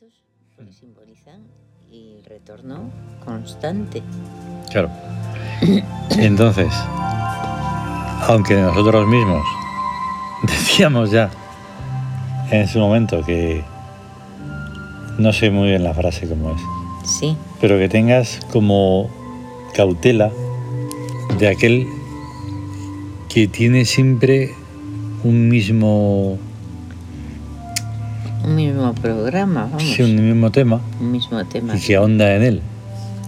momentos que simbolizan el retorno constante. Claro. Entonces, aunque nosotros mismos decíamos ya en su momento que no sé muy bien la frase cómo es, Sí, pero que tengas como cautela de aquel que tiene siempre un mismo, un mismo programa, vamos. sí, un mismo tema un mismo tema. y que ahonda en él.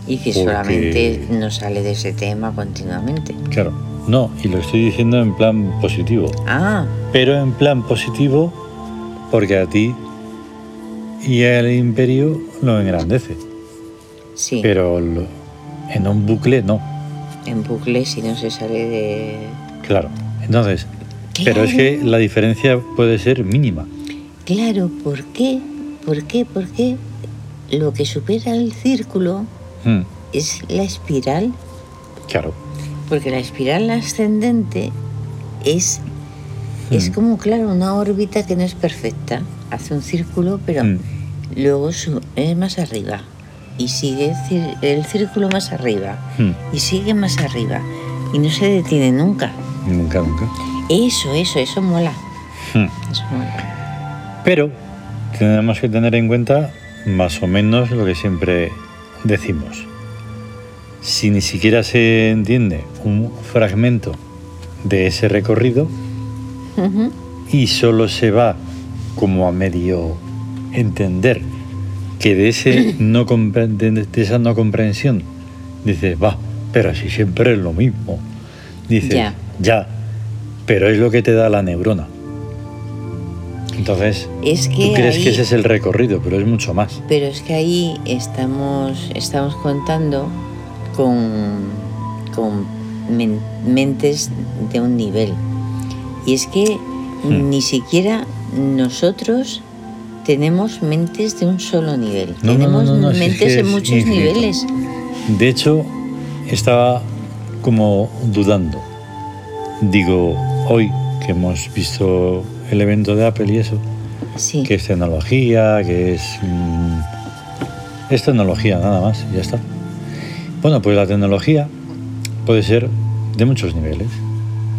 Y que porque- solamente no sale de ese tema continuamente. Claro, no, y lo estoy diciendo en plan positivo, Ah, pero en plan positivo porque a ti y al imperio lo engrandece, sí. pero lo- en un bucle no, En bucle si no se sale de... claro. Entonces, pero es que la diferencia puede ser mínima. Claro, ¿por qué? ¿Por qué? ¿Por qué? Lo que supera el círculo Mm, es la espiral, claro, porque la espiral ascendente es, es Mm. como, claro, una órbita que no es perfecta. Hace un círculo, pero Mm, luego es más arriba. Y sigue el círculo más arriba. Y sigue más arriba. Y no se detiene nunca. nunca, nunca. Eso, eso, eso mola. Eso mola. Pero tenemos que tener en cuenta más o menos lo que siempre decimos. Si ni siquiera se entiende un fragmento de ese recorrido y solo se va como a medio entender que de, ese no compre- de, de esa no comprensión dices, va, pero si siempre es lo mismo. Dices, ya, pero es lo que te da la neurona. Entonces, Es que Tú crees ahí- que ese es el recorrido, pero es mucho más. Pero es que ahí estamos, estamos contando con, con men- mentes de un nivel. Y es que Hmm. ni siquiera nosotros tenemos mentes de un solo nivel. No, no, tenemos no, no, si es mentes que en muchos infinito. niveles. De hecho, estaba como dudando. Digo, hoy que hemos visto el evento de Apple y eso, Sí, que es tecnología, que es... mm, es tecnología, nada más, ya está. Bueno, pues la tecnología puede ser de muchos niveles.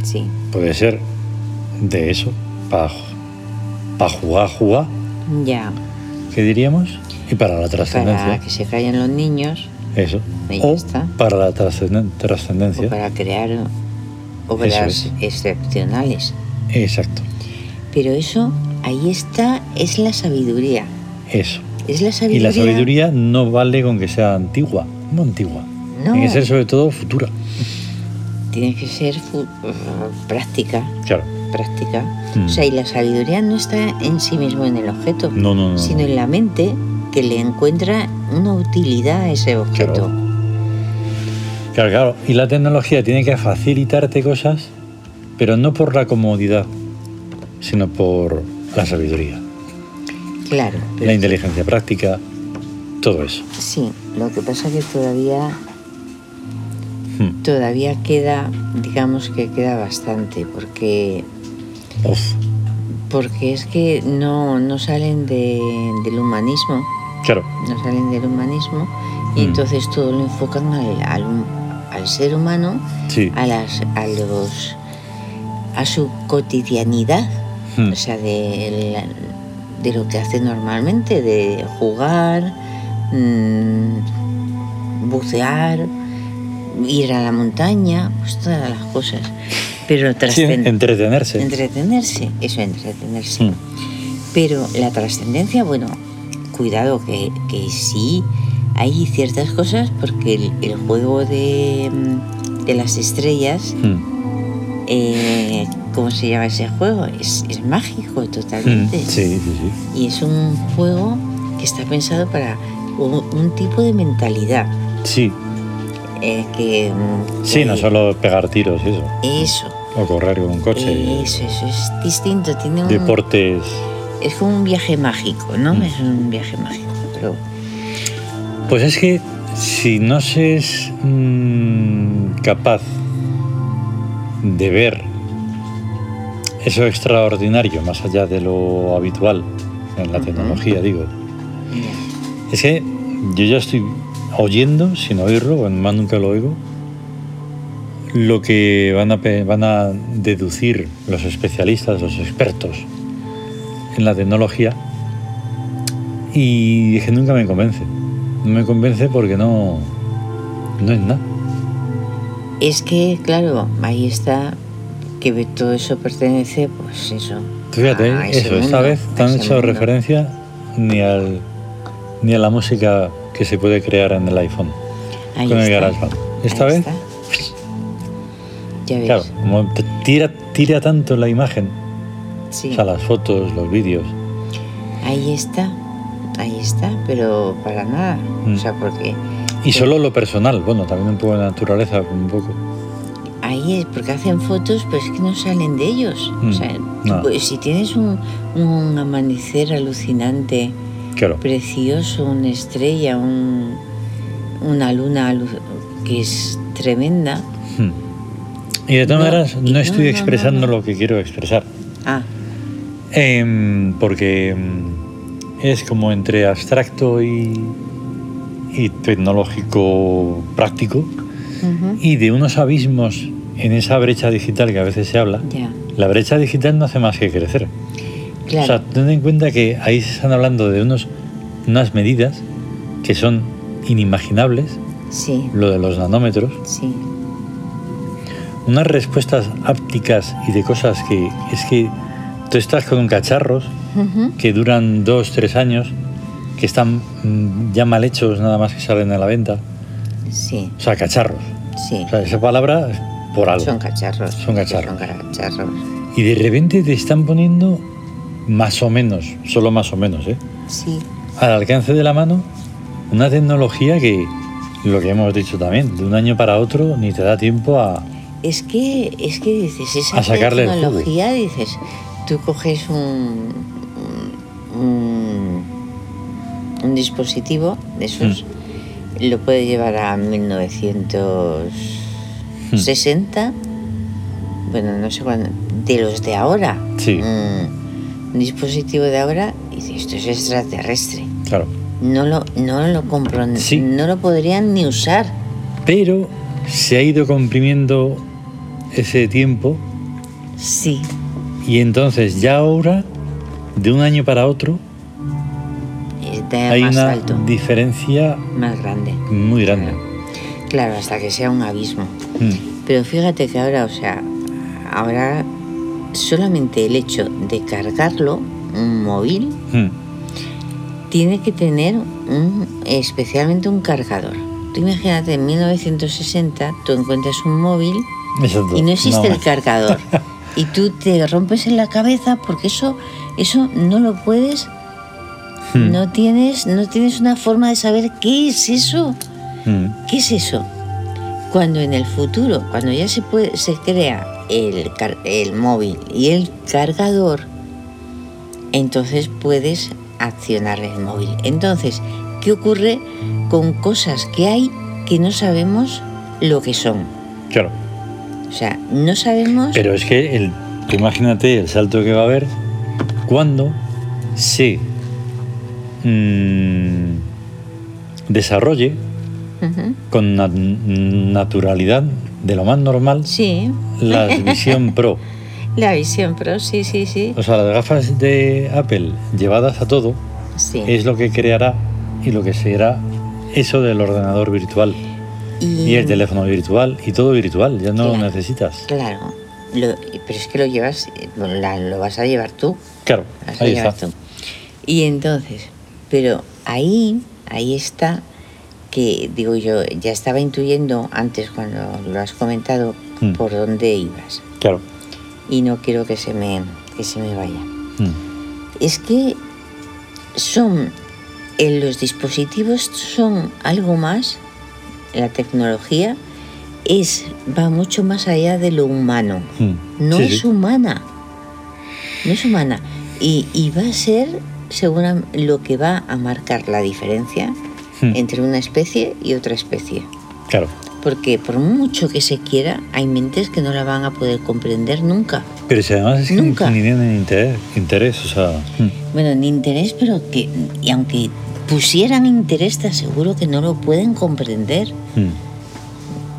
sí, Puede ser de eso, para jugar, jugar, ya. ¿qué diríamos? Y para la trascendencia. Para que se callen los niños Eso. Y ya o está. para la o trascendencia. para crear obras es. excepcionales. Exacto. Pero eso, ahí está, es la sabiduría. Eso. Es la Y sabiduría. la sabiduría no vale con que sea antigua, no antigua. No. Tiene que ser sobre todo futura. Tiene que ser práctica, Claro. práctica. Mm. O sea, y la sabiduría no está en sí mismo en el objeto, No, no, no. sino en la mente que le encuentra una utilidad a ese objeto. Claro, claro. Y la tecnología tiene que facilitarte cosas, pero no por la comodidad, sino por la sabiduría, Claro. pero la inteligencia práctica, todo eso. Sí, lo que pasa que todavía Hmm. todavía queda, digamos que queda bastante, porque Uf. porque es que no, no salen de- del humanismo, Claro. no salen del humanismo y Mm. entonces todo lo enfocan al, al, al ser humano, Sí. a las a los a su cotidianidad, Hmm. o sea, de, de lo que hace normalmente, de jugar, mm, bucear, ir a la montaña, pues todas las cosas. Pero Sí, entretenerse. entretenerse, eso, entretenerse. Hmm. Pero la trascendencia, bueno, cuidado que, que sí hay ciertas cosas porque el, el juego de, mm, de las estrellas, Hmm. eh, ¿cómo se llama ese juego? Es, es mágico totalmente. Sí, sí, sí. Y es un juego que está pensado para un, un tipo de mentalidad. Sí, eh, que, mm, sí, no solo pegar tiros y eso. Eso, O correr con un coche. eso, eso es distinto. Tiene un, Deportes. Es como un viaje mágico, ¿no? Mm. Es un viaje mágico, pero Pues es que si no se es mm, capaz de ver eso extraordinario, más allá de lo habitual en la tecnología, digo, Ya. Es que yo ya estoy oyendo, sin oírlo, bueno, más nunca lo oigo, lo que van a, pe- van a deducir los especialistas, los expertos en la tecnología. Y dije, nunca me convence. No me convence porque no, no es nada. Es que, claro, ahí está que todo eso pertenece, pues eso. Fíjate, eso, esta mundo, vez a te han hecho mundo. referencia ni al ni a la música que se puede crear en el iPhone Ahí con el está, GarageBand. Esta ahí vez, está. Ya ves. claro, como te tira, tira tanto la imagen, sí. o sea, las fotos, los vídeos, Ahí está, ahí está, pero para nada. Mm. O sea, porque y solo lo personal, bueno, también un poco de naturaleza, un poco. Ahí es porque hacen fotos, pero es que no salen de ellos. Mm, O sea, no. pues, si tienes un, un amanecer alucinante, Claro, precioso, una estrella, un- una luna que es tremenda. Hmm. Y de todas No, maneras, no estoy no, expresando lo que quiero expresar. Ah, Em, porque em, es como entre abstracto y, y tecnológico práctico y de unos abismos en esa brecha digital que a veces se habla. La brecha digital no hace más que crecer. claro. O sea, ten en cuenta que ahí se están hablando de unos, unas medidas que son inimaginables, sí, lo de los nanómetros, sí, unas respuestas ápticas y de cosas que es que tú estás con cacharros ujú, que duran dos, tres años, que están mm, ya mal hechos nada más que salen a la venta. Sí, O sea, cacharros. sí. O sea, esa palabra es por algo. Son cacharros. Son cacharros. Son cacharros. Y de repente te están poniendo más o menos, solo más o menos, ¿eh? Sí, al alcance de la mano una tecnología que, lo que hemos dicho también, de un año para otro ni te da tiempo a... es que, es que dices, esa A sacarle el jugo. tecnología, dices, tú coges un, un, un dispositivo de esos, Mm. Lo puedes llevar a 1960, bueno, no sé cuándo, de los de ahora. Sí. Mm, un dispositivo de ahora, y dices, esto es extraterrestre. Claro. No lo, no lo compro, Sí. no lo podrían ni usar. Pero se ha ido comprimiendo ese tiempo Sí, y entonces ya ahora, de un año para otro, hay más una alto, diferencia más grande. muy grande. Claro, hasta que sea un abismo. Mm, Pero fíjate que ahora, o sea, ahora solamente el hecho de cargarlo, un móvil, mm. tiene que tener un, especialmente un cargador. Tú imagínate, en 1960 tú encuentras un móvil Exacto. y no existe No. el cargador. Y tú te rompes en la cabeza porque eso, eso no lo puedes, Mm, no tienes, no tienes una forma de saber qué es eso. mm. ¿Qué es eso? Cuando en el futuro, cuando ya se, puede, se crea el, el móvil y el cargador, entonces puedes accionar el móvil. Entonces, ¿qué ocurre con cosas que hay que no sabemos lo que son? Claro. O sea, no sabemos... Pero es que el, imagínate el salto que va a haber cuando se mm, desarrolle con na- naturalidad de lo más normal Sí, la visión Pro. la visión Pro, sí, sí, sí. O sea, las gafas de Apple llevadas a todo sí. es lo que creará y lo que será eso del ordenador virtual y el teléfono virtual y todo virtual, ya no lo necesitas. Claro, lo- pero es que lo llevas, lo, la- lo vas a llevar tú. Claro, ahí está. tú. Y entonces, pero ahí, ahí está que, digo yo, ya estaba intuyendo antes cuando lo has comentado Mm. por dónde ibas. Claro. Y no quiero que se me, que se me vaya. Mm. Es que son, en los dispositivos son algo más, la tecnología es, va mucho más allá de lo humano Mm. no Sí, es sí. humana. No es humana. Y, y va a ser segura, lo que va a marcar la diferencia Mm. entre una especie y otra especie. Claro. Porque por mucho que se quiera, hay mentes que no la van a poder comprender nunca. Pero si además es que Nunca. ni tienen interés, interés, o sea, mm, Bueno, ni interés, pero que, y aunque pusieran interés, te aseguro que no lo pueden comprender. Mm.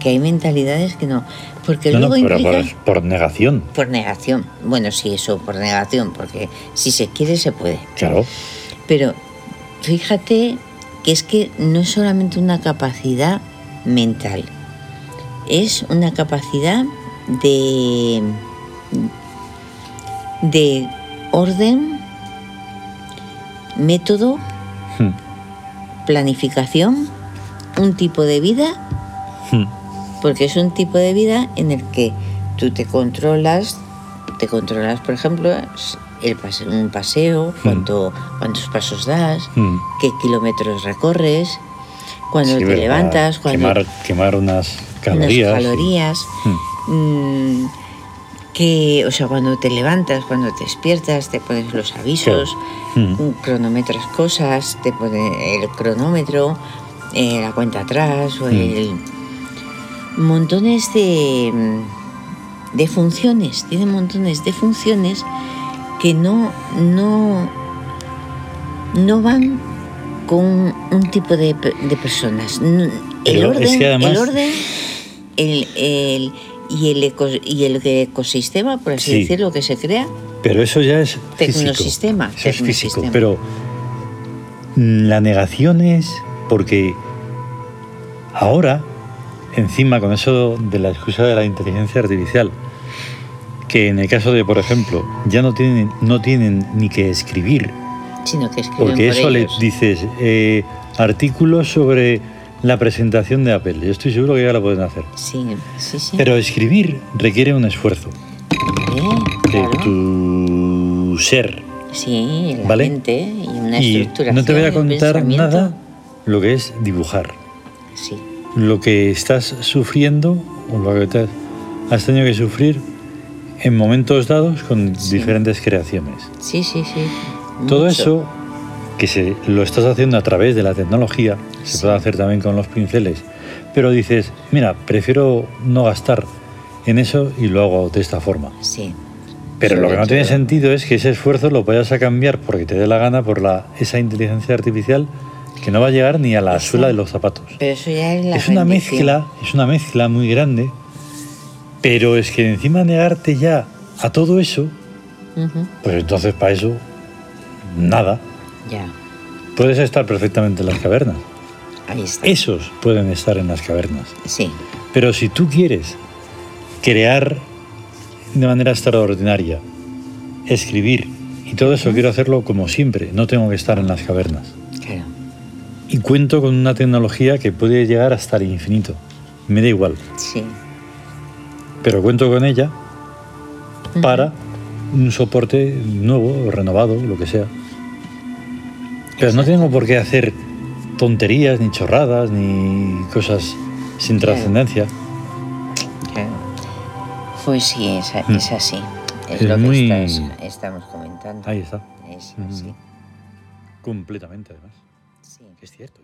Que hay mentalidades que no. Porque No, no, luego pero implica. por, por negación. Por negación. Bueno, sí, eso, por negación, porque si se quiere, se puede. Claro. Pero fíjate que es que no es solamente una capacidad mental, es una capacidad de, de orden, método, Mm. planificación, un tipo de vida Mm. Porque es un tipo de vida en el que tú te controlas, te controlas, por ejemplo, el pase- un paseo, cuánto, cuántos pasos das, Mm. qué kilómetros recorres, cuando Sí, te levantas, cuando Quemar, quemar unas unas calorías. calorías, Mm. que, o sea, cuando te levantas, cuando te despiertas, te pones los avisos, Mm. cronometras cosas, te pone el cronómetro, eh, la cuenta atrás o el montones de mm, de funciones, tiene montones de funciones que no no no van con un tipo de, de personas. El orden, es que además- el orden, el, el- y el eco- y el ecosistema, por así Sí. decirlo, que se crea, Pero eso ya es físico. Tecnosistema, Eso es físico. Pero mm, la negación es porque ahora, encima con eso de la excusa de la inteligencia artificial, que en el caso de, por ejemplo, ya no tienen, no tienen ni que escribir, sino que escriben porque por eso le dices eh, artículos sobre la presentación de Apple. Yo estoy seguro que ya lo pueden hacer. Sí, sí, sí. Pero escribir requiere un esfuerzo Eh, de tu ser. Sí, la ¿Vale? mente y una Y no te voy a contar nada lo que es dibujar. Sí, Lo que estás sufriendo o lo que te has tenido que sufrir en momentos dados con Sí. diferentes creaciones. sí, sí, sí. Todo Mucho. eso que se, lo estás haciendo a través de la tecnología, se puede hacer también con los pinceles, pero dices, mira, prefiero no gastar en eso y lo hago de esta forma. Sí. Pero lo que no tiene sentido es que ese esfuerzo lo vayas a cambiar porque te dé la gana por la, esa inteligencia artificial que no va a llegar ni a la Eso. suela de los zapatos. Pero eso ya es la es una mezcla, es una mezcla muy grande, pero es que encima negarte ya a todo eso, pues entonces para eso nada. Ya, Puedes estar perfectamente en las cavernas. ahí está. Esos pueden estar en las cavernas. Sí, Pero si tú quieres crear de manera extraordinaria, escribir y todo eso, quiero hacerlo como siempre, no tengo que estar en las cavernas. Y cuento con una tecnología que puede llegar hasta el infinito. Me da igual, Sí. pero cuento con ella para un soporte nuevo, renovado, lo que sea. Pero no tengo por qué hacer tonterías, ni chorradas, ni cosas sin Claro. trascendencia. Claro. Pues sí, es, Mm. es así. Es, Es lo muy- que estás- estamos comentando. Ahí está. Es así. Completamente, además. Es cierto.